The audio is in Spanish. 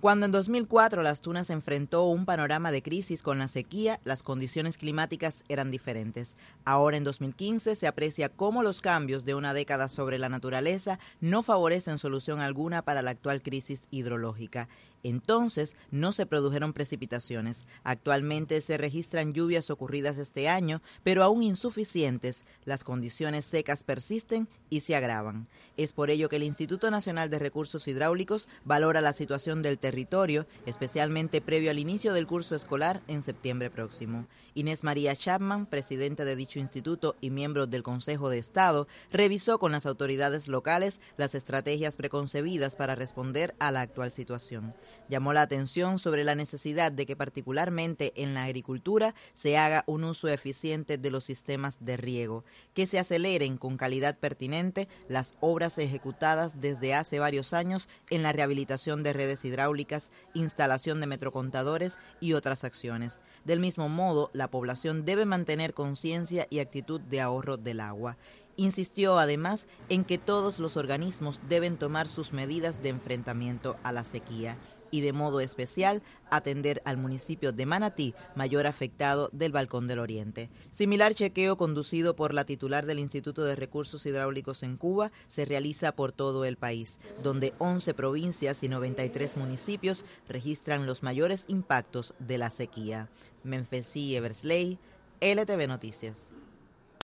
Cuando en 2004 Las Tunas enfrentó un panorama de crisis con la sequía, las condiciones climáticas eran diferentes. Ahora en 2015 se aprecia cómo los cambios de una década sobre la naturaleza no favorecen solución alguna para la actual crisis hidrológica. Entonces no se produjeron precipitaciones. Actualmente se registran lluvias ocurridas este año, pero aún insuficientes. Las condiciones secas persisten y se agravan. Es por ello que el Instituto Nacional de Recursos Hidráulicos valora la situación del territorio, especialmente previo al inicio del curso escolar en septiembre próximo. Inés María Chapman, presidenta de dicho instituto y miembro del Consejo de Estado, revisó con las autoridades locales las estrategias preconcebidas para responder a la actual situación. Llamó la atención sobre la necesidad de que particularmente en la agricultura se haga un uso eficiente de los sistemas de riego, que se aceleren con calidad pertinente las obras ejecutadas desde hace varios años en la rehabilitación de redes hidráulicas, instalación de metrocontadores y otras acciones. Del mismo modo, la población debe mantener conciencia y actitud de ahorro del agua. Insistió además en que todos los organismos deben tomar sus medidas de enfrentamiento a la sequía y de modo especial atender al municipio de Manatí, mayor afectado del Balcón del Oriente. Similar chequeo conducido por la titular del Instituto de Recursos Hidráulicos en Cuba se realiza por todo el país, donde 11 provincias y 93 municipios registran los mayores impactos de la sequía. Menfesí Eversley, LTV Noticias.